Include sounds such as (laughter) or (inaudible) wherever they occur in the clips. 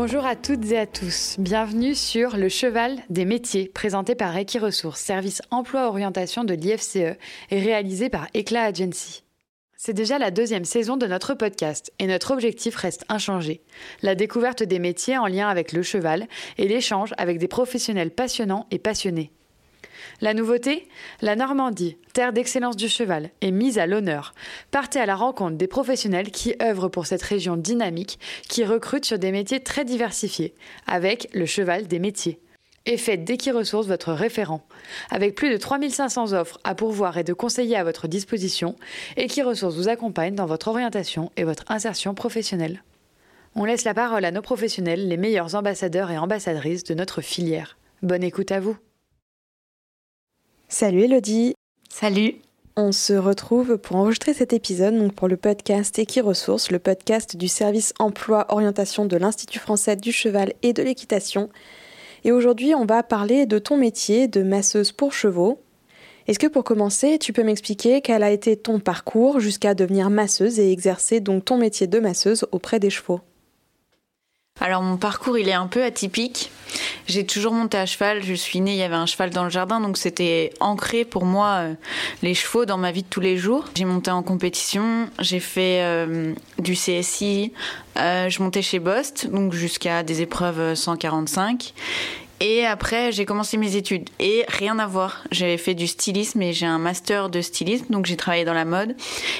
Bonjour à toutes et à tous. Bienvenue sur Le Cheval des métiers, présenté par Equiresources, service emploi-orientation de l'IFCE et réalisé par Eclat Agency. C'est déjà la deuxième saison de notre podcast et notre objectif reste inchangé. La découverte des métiers en lien avec le cheval et l'échange avec des professionnels passionnants et passionnés. La nouveauté La Normandie, terre d'excellence du cheval, est mise à l'honneur. Partez à la rencontre des professionnels qui œuvrent pour cette région dynamique, qui recrutent sur des métiers très diversifiés, avec le cheval des métiers. Et faites d'Equiresources votre référent. Avec plus de 3500 offres à pourvoir et de conseillers à votre disposition, Equiresources vous accompagne dans votre orientation et votre insertion professionnelle. On laisse la parole à nos professionnels, les meilleurs ambassadeurs et ambassadrices de notre filière. Bonne écoute à vous. Salut Elodie. Salut. On se retrouve pour enregistrer cet épisode donc pour le podcast Equiresources, le podcast du service emploi orientation de l'Institut français du cheval et de l'équitation. Et aujourd'hui, on va parler de ton métier de masseuse pour chevaux. Est-ce que pour commencer, tu peux m'expliquer quel a été ton parcours jusqu'à devenir masseuse et exercer donc ton métier de masseuse auprès des chevaux? Alors mon parcours il est un peu atypique. J'ai toujours monté à cheval. Je suis née, il y avait un cheval dans le jardin, donc c'était ancré pour moi euh, les chevaux dans ma vie de tous les jours. J'ai monté en compétition, j'ai fait euh, du CSI, euh, je montais chez Bost, donc jusqu'à des épreuves 145. Et après, j'ai commencé mes études. Et rien à voir. J'avais fait du stylisme et j'ai un master de stylisme, donc j'ai travaillé dans la mode.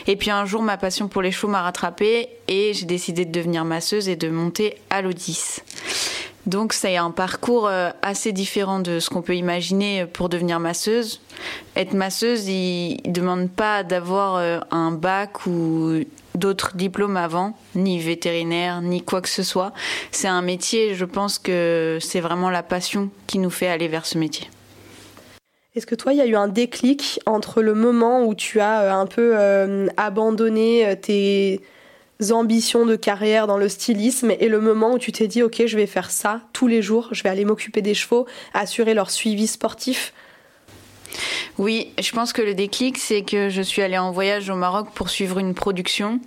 Et puis un jour, ma passion pour les chevaux m'a rattrapée et j'ai décidé de devenir masseuse et de monter à l'Odis. Donc c'est un parcours euh, assez différent de ce qu'on peut imaginer pour devenir masseuse. Être masseuse, il ne demande pas d'avoir euh, un bac ou d'autres diplômes avant, ni vétérinaire, ni quoi que ce soit. C'est un métier, je pense que c'est vraiment la passion qui nous fait aller vers ce métier. Est-ce que toi, il y a eu un déclic entre le moment où tu as euh, un peu euh, abandonné tes ambitions de carrière dans le stylisme et le moment où tu t'es dit, OK, je vais faire ça tous les jours, je vais aller m'occuper des chevaux, assurer leur suivi sportif oui, je pense que le déclic, c'est que je suis allée en voyage au Maroc pour suivre une production.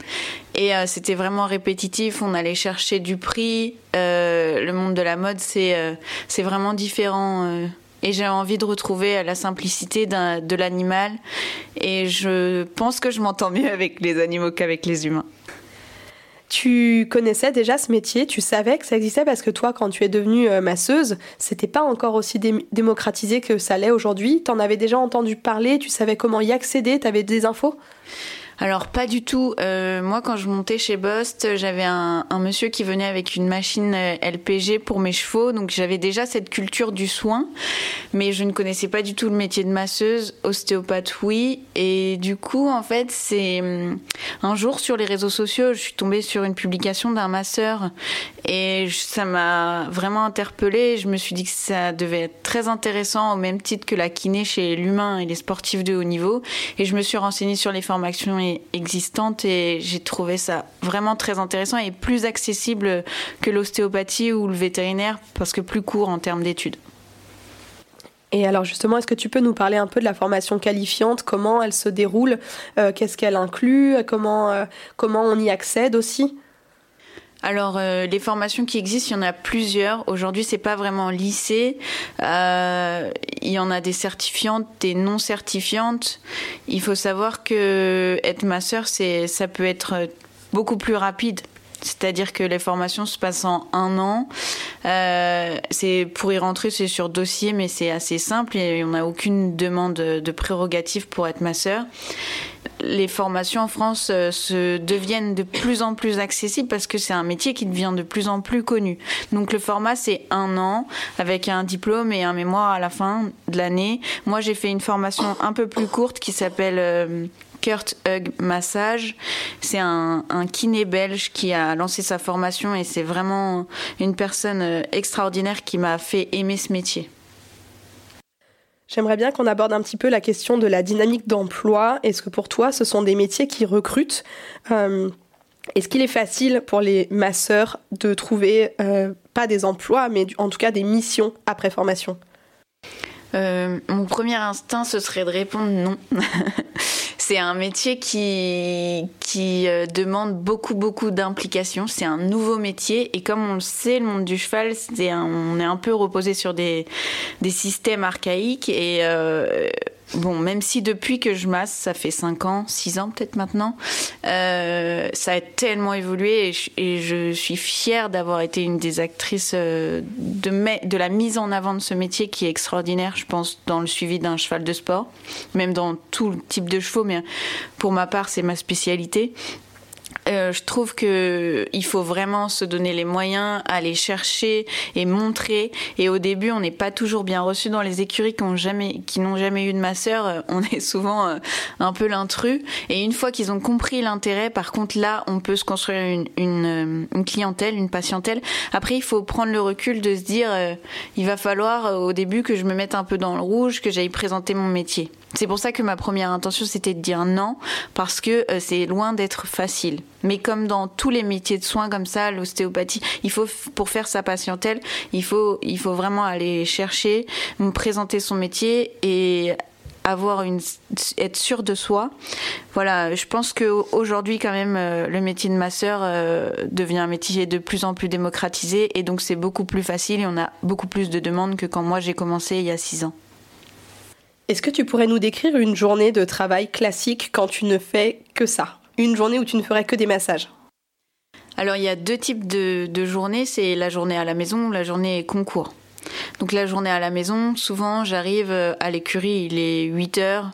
Et euh, c'était vraiment répétitif. On allait chercher du prix. Euh, le monde de la mode, c'est euh, c'est vraiment différent. et j'ai envie de retrouver la simplicité de l'animal. Et je pense que je m'entends mieux avec les animaux qu'avec les humains. Tu connaissais déjà ce métier, tu savais que ça existait parce que toi, quand tu es devenue euh, masseuse, c'était pas encore aussi démocratisé que ça l'est aujourd'hui. T'en avais déjà entendu parler, tu savais comment y accéder, t'avais des infos? Alors pas du tout. Euh, moi, quand je montais chez Bost, j'avais un, monsieur qui venait avec une machine euh, LPG pour mes chevaux, donc j'avais déjà cette culture du soin, mais je ne connaissais pas du tout le métier de masseuse, ostéopathe oui, et du coup, en fait, c'est hum, un jour sur les réseaux sociaux, je suis tombée sur une publication d'un masseur. Et ça m'a vraiment interpellée. Je me suis dit que ça devait être très intéressant au même titre que la kiné chez l'humain et les sportifs de haut niveau, et je me suis renseignée sur les formations existante et j'ai trouvé ça vraiment très intéressant et plus accessible que l'ostéopathie ou le vétérinaire parce que plus court en termes d'études. Et alors justement, est-ce que tu peux nous parler un peu de la formation qualifiante, comment elle se déroule, euh, qu'est-ce qu'elle inclut, comment, euh, comment on y accède aussi? Alors, euh, les formations qui existent, il y en a plusieurs. Aujourd'hui, c'est pas vraiment lycée. Euh, il y en a des certifiantes, des non certifiantes. Il faut savoir que être masseur, c'est, ça peut être beaucoup plus rapide. C'est-à-dire que les formations se passent en un an. Euh, c'est pour y rentrer, c'est sur dossier, mais c'est assez simple et on n'a aucune demande de prérogative pour être masseur les formations en France euh, se deviennent de plus en plus accessibles parce que c'est un métier qui devient de plus en plus connu. Donc le format c'est un an avec un diplôme et un mémoire à la fin de l'année. Moi j'ai fait une formation un peu plus courte qui s'appelle euh, Kurt Hug Massage. C'est un, un, kiné belge qui a lancé sa formation et c'est vraiment une personne euh, extraordinaire qui m'a fait aimer ce métier. J'aimerais bien qu'on aborde un petit peu la question de la dynamique d'emploi. Est-ce que pour toi, ce sont des métiers qui recrutent euh, Est-ce qu'il est facile pour les masseurs de trouver, euh, pas des emplois, mais en tout cas des missions après formation? Euh, mon premier instinct, ce serait de répondre non. (laughs) c'est un métier qui, euh, demande beaucoup, beaucoup d'implication. C'est un nouveau métier. Et comme on le sait, le monde du cheval, on est un peu reposé sur des, des systèmes archaïques. Et euh, bon, même si depuis que je masse, ça fait 5 ans, 6 ans peut-être maintenant, euh, ça a tellement évolué et je, suis fière d'avoir été une des actrices euh, de, de la mise en avant de ce métier qui est extraordinaire, je pense, dans le suivi d'un cheval de sport, même dans tout type de chevaux, mais pour ma part, c'est ma spécialité. Euh, je trouve que il faut vraiment se donner les moyens, aller chercher et montrer. Et au début, on n'est pas toujours bien reçu dans les écuries qui n'ont jamais, eu de masseur. Euh, on (laughs) est souvent euh, un peu l'intrus. Et une fois qu'ils ont compris l'intérêt, par contre, là, on peut se construire une, une, clientèle, une patientèle. Après, il faut prendre le recul de se dire, il va falloir au début que je me mette un peu dans le rouge, que j'aille présenter mon métier. C'est pour ça que ma première intention, c'était de dire non, parce que euh, c'est loin d'être facile. Mais comme dans tous les métiers de soins comme ça, l'ostéopathie, il faut, pour faire sa patientèle, il faut, il faut vraiment aller chercher, présenter son métier et avoir une être sûr de soi. Voilà, je pense que aujourd'hui quand même euh, le métier de masseur euh, devient un métier de plus en plus démocratisé et donc c'est beaucoup plus facile et on a beaucoup plus de demandes que quand moi j'ai commencé il y a six ans. Est-ce que tu pourrais nous décrire une journée de travail classique quand tu ne fais que ça? Une journée où tu ne ferais que des massages Alors il y a deux types de, journées, c'est la journée à la maison la journée concours. Donc la journée à la maison, souvent j'arrive à l'écurie, il est 8 heures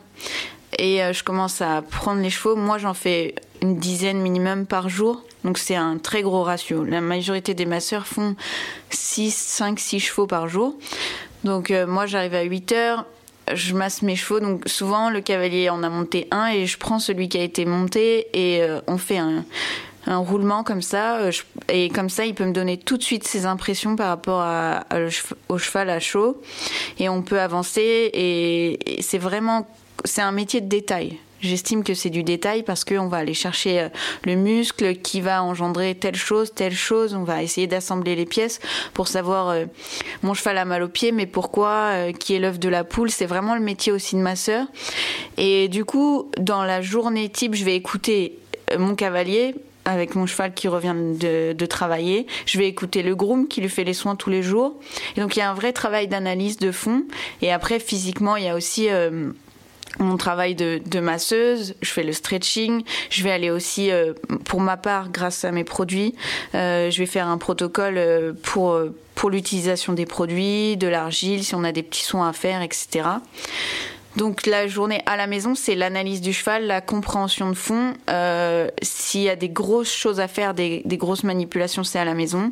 et euh, je commence à prendre les chevaux. Moi j'en fais une dizaine minimum par jour. Donc c'est un très gros ratio. La majorité des masseurs font 6, 5, 6 chevaux par jour. Donc euh, moi j'arrive à 8 heures, je masse mes chevaux. Donc souvent, le cavalier en a monté un et je prends celui qui a été monté et euh, on fait un, roulement comme ça. Euh, et comme ça, il peut me donner tout de suite ses impressions par rapport à, au cheval à chaud. Et on peut avancer. et c'est vraiment, c'est un métier de détail. J'estime que c'est du détail parce qu'on va aller chercher euh, le muscle qui va engendrer telle chose, telle chose. On va essayer d'assembler les pièces pour savoir euh, mon cheval a mal au pied, mais pourquoi, euh, qui est l'œuf de la poule. C'est vraiment le métier aussi de ma sœur. Et du coup, dans la journée type, je vais écouter mon cavalier avec mon cheval qui revient de, travailler. Je vais écouter le groom qui lui fait les soins tous les jours. Et donc il y a un vrai travail d'analyse de fond. Et après, physiquement, il y a aussi mon travail de, masseuse, je fais le stretching, je vais aller aussi, euh, pour ma part, grâce à mes produits, euh, je vais faire un protocole euh, pour, pour l'utilisation des produits, de l'argile, si on a des petits soins à faire, etc. Donc la journée à la maison, c'est l'analyse du cheval, la compréhension de fond. Euh, s'il y a des grosses choses à faire, des, grosses manipulations, c'est à la maison.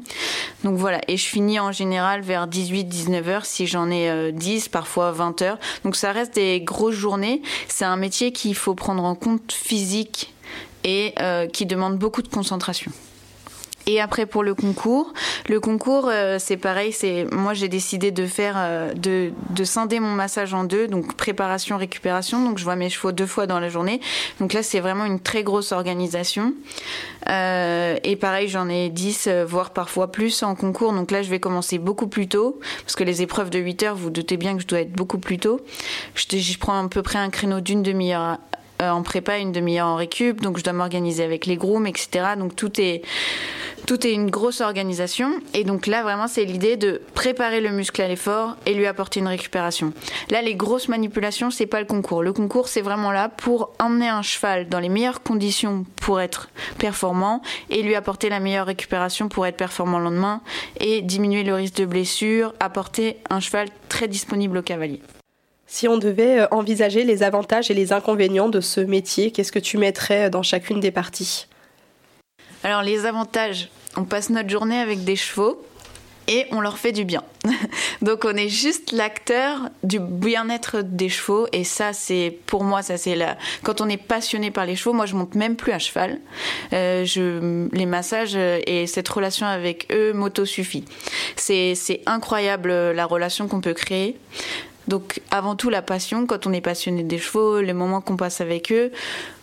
Donc voilà, et je finis en général vers 18-19 heures si j'en ai 10, euh, parfois 20 heures. Donc ça reste des grosses journées. C'est un métier qu'il faut prendre en compte physique et euh, qui demande beaucoup de concentration. Et après pour le concours, le concours euh, c'est pareil, c'est moi j'ai décidé de faire euh, de, de scinder mon massage en deux, donc préparation récupération, donc je vois mes chevaux deux fois dans la journée. Donc là c'est vraiment une très grosse organisation. Euh, et pareil j'en ai 10 voire parfois plus en concours, donc là je vais commencer beaucoup plus tôt parce que les épreuves de 8 heures, vous doutez bien que je dois être beaucoup plus tôt. Je, je prends à peu près un créneau d'une demi-heure en prépa, une demi-heure en récup, donc je dois m'organiser avec les grooms, etc. Donc tout est tout est une grosse organisation. Et donc là, vraiment, c'est l'idée de préparer le muscle à l'effort et lui apporter une récupération. Là, les grosses manipulations, c'est pas le concours. Le concours, c'est vraiment là pour emmener un cheval dans les meilleures conditions pour être performant et lui apporter la meilleure récupération pour être performant le lendemain et diminuer le risque de blessure, apporter un cheval très disponible au cavalier. Si on devait euh, envisager les avantages et les inconvénients de ce métier, qu'est-ce que tu mettrais dans chacune des parties? Alors les avantages, on passe notre journée avec des chevaux et on leur fait du bien. (laughs) Donc on est juste l'acteur du bien-être des chevaux et ça c'est pour moi ça c'est la quand on est passionné par les chevaux, moi je monte même plus à cheval. Euh, je les massages et cette relation avec eux m'auto suffit. C'est c'est incroyable la relation qu'on peut créer. Donc avant tout la passion, quand on est passionné des chevaux, les moments qu'on passe avec eux.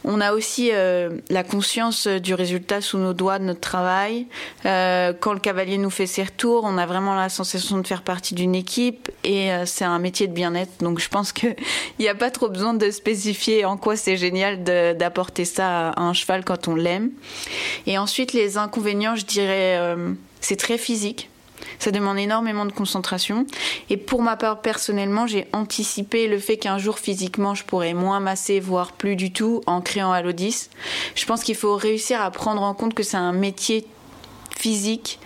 On a aussi euh, la conscience du résultat sous nos doigts de notre travail. Euh, quand le cavalier nous fait ses retours, on a vraiment la sensation de faire partie d'une équipe et euh, c'est un métier de bien-être. Donc je pense qu'il (laughs) n'y a pas trop besoin de spécifier en quoi c'est génial d'apporter ça à un cheval quand on l'aime. Et ensuite les inconvénients, je dirais, c'est très physique. Ça demande énormément de concentration. Et pour ma part, personnellement, j'ai anticipé le fait qu'un jour, physiquement, je pourrais moins masser, voire plus du tout, en créant Halo 10. Je pense qu'il faut réussir à prendre en compte que c'est un métier physique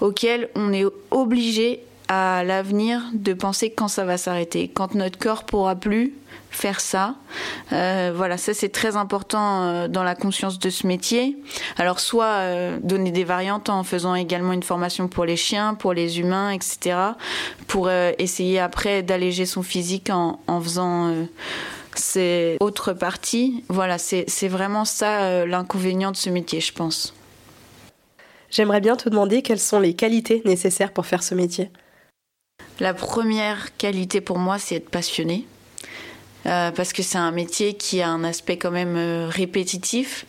auquel on est obligé à l'avenir de penser quand ça va s'arrêter, quand notre corps pourra plus faire ça. Euh, voilà, ça c'est très important euh, dans la conscience de ce métier. Alors soit euh, donner des variantes en faisant également une formation pour les chiens, pour les humains, etc. Pour essayer après d'alléger son physique en, en faisant ces autres parties. Voilà, c'est vraiment ça l'inconvénient de ce métier, je pense. J'aimerais bien te demander quelles sont les qualités nécessaires pour faire ce métier. La première qualité pour moi, c'est être passionné. Euh, parce que c'est un métier qui a un aspect quand même euh, répétitif,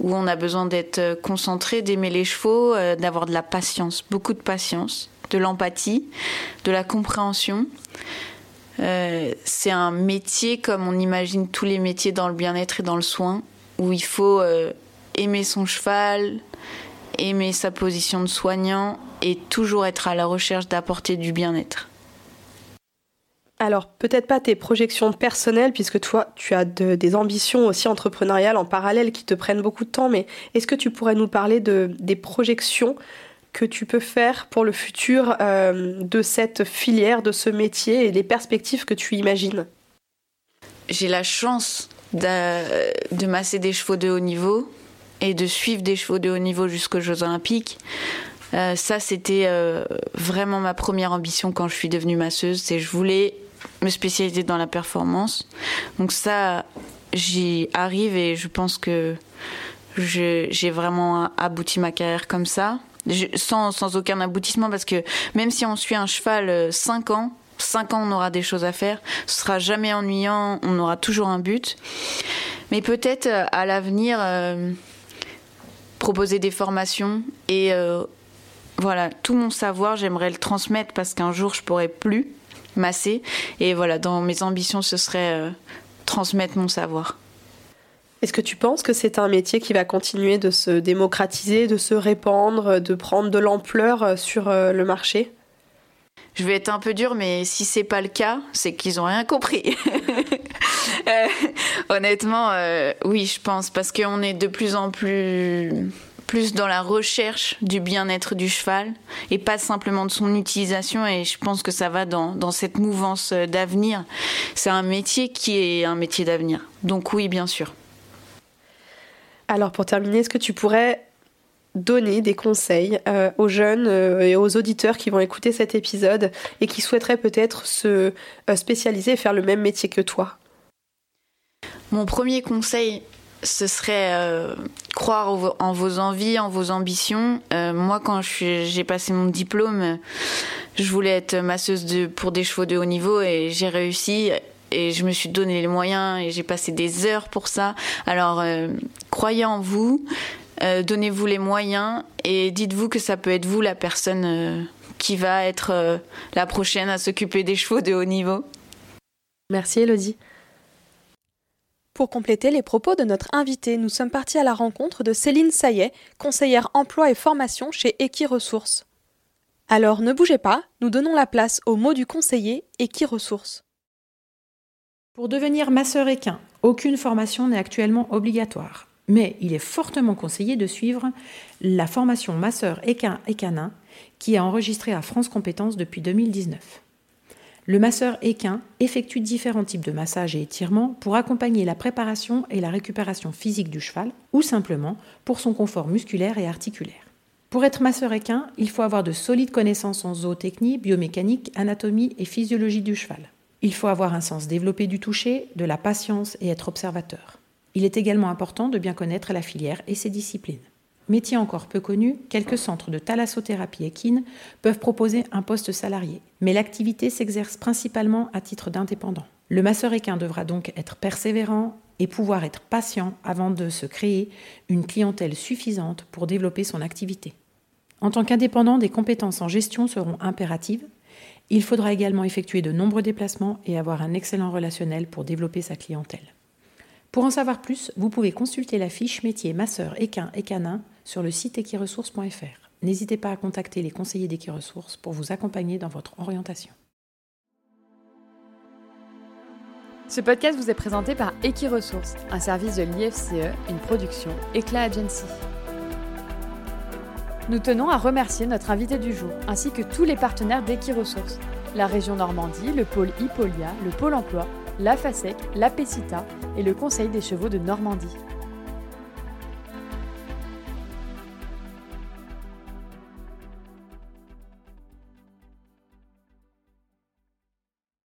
où on a besoin d'être euh, concentré, d'aimer les chevaux, d'avoir de la patience, beaucoup de patience, de l'empathie, de la compréhension. c'est un métier comme on imagine tous les métiers dans le bien-être et dans le soin, où il faut aimer son cheval, aimer sa position de soignant et toujours être à la recherche d'apporter du bien-être. Alors, peut-être pas tes projections personnelles, puisque toi, tu as des ambitions aussi entrepreneuriales en parallèle qui te prennent beaucoup de temps, mais est-ce que tu pourrais nous parler de, des projections que tu peux faire pour le futur euh, de cette filière, de ce métier et les perspectives que tu imagines? J'ai la chance de, masser des chevaux de haut niveau et de suivre des chevaux de haut niveau jusqu'aux Jeux Olympiques. Euh, ça, c'était euh, vraiment ma première ambition quand je suis devenue masseuse. C'est je voulais me spécialiser dans la performance. Donc ça, j'y arrive et je pense que j'ai vraiment abouti ma carrière comme ça. sans, aucun aboutissement parce que même si on suit un cheval 5 euh, ans, 5 ans on aura des choses à faire, ce sera jamais ennuyant, on aura toujours un but. Mais peut-être à l'avenir proposer des formations et voilà, tout mon savoir, j'aimerais le transmettre parce qu'un jour je pourrai plus masser. Et voilà, dans mes ambitions, ce serait euh, transmettre mon savoir. Est-ce que tu penses que c'est un métier qui va continuer de se démocratiser, de se répandre, de prendre de l'ampleur euh, sur euh, le marché? Je vais être un peu dur, mais si c'est pas le cas, c'est qu'ils n'ont rien compris. (laughs) honnêtement, oui, je pense, parce qu'on est de plus en plus plus dans la recherche du bien-être du cheval et pas simplement de son utilisation. Et je pense que ça va dans, dans cette mouvance d'avenir. C'est un métier qui est un métier d'avenir. Donc oui, bien sûr. Alors pour terminer, est-ce que tu pourrais donner des conseils euh, aux jeunes euh, et aux auditeurs qui vont écouter cet épisode et qui souhaiteraient peut-être se euh, spécialiser et faire le même métier que toi? Mon premier conseil, ce serait euh, croire en vos envies, en vos ambitions. Euh, moi, quand j'ai passé mon diplôme, je voulais être masseuse pour des chevaux de haut niveau et j'ai réussi. Et je me suis donné les moyens et j'ai passé des heures pour ça. Alors, euh, croyez en vous, donnez-vous les moyens et dites-vous que ça peut être vous la personne qui va être la prochaine à s'occuper des chevaux de haut niveau. Merci Elodie. Pour compléter les propos de notre invité, nous sommes partis à la rencontre de Céline Saillet, conseillère emploi et formation chez Equiresources. Alors ne bougez pas, nous donnons la place au mot du conseiller Equiresources. Pour devenir masseur équin, aucune formation n'est actuellement obligatoire, mais il est fortement conseillé de suivre la formation masseur équin et qui est enregistrée à France Compétences depuis 2019. Le masseur équin effectue différents types de massages et étirements pour accompagner la préparation et la récupération physique du cheval ou simplement pour son confort musculaire et articulaire. Pour être masseur équin, il faut avoir de solides connaissances en zootechnie, biomécanique, anatomie et physiologie du cheval. Il faut avoir un sens développé du toucher, de la patience et être observateur. Il est également important de bien connaître la filière et ses disciplines. Métier encore peu connu, quelques centres de thalassothérapie équine peuvent proposer un poste salarié, mais l'activité s'exerce principalement à titre d'indépendant. Le masseur équin devra donc être persévérant et pouvoir être patient avant de se créer une clientèle suffisante pour développer son activité. En tant qu'indépendant, des compétences en gestion seront impératives. Il faudra également effectuer de nombreux déplacements et avoir un excellent relationnel pour développer sa clientèle. Pour en savoir plus, vous pouvez consulter la fiche métier masseur équin et canin sur le site equiresources.fr. N'hésitez pas à contacter les conseillers d'Equiresources pour vous accompagner dans votre orientation. Ce podcast vous est présenté par Equiresources, un service de l'IFCE, une production Eclat Agency. Nous tenons à remercier notre invité du jour, ainsi que tous les partenaires d'Equiresources, la région Normandie, le pôle Hippolia, le pôle emploi, la FASEC, la PECITA et le Conseil des chevaux de Normandie.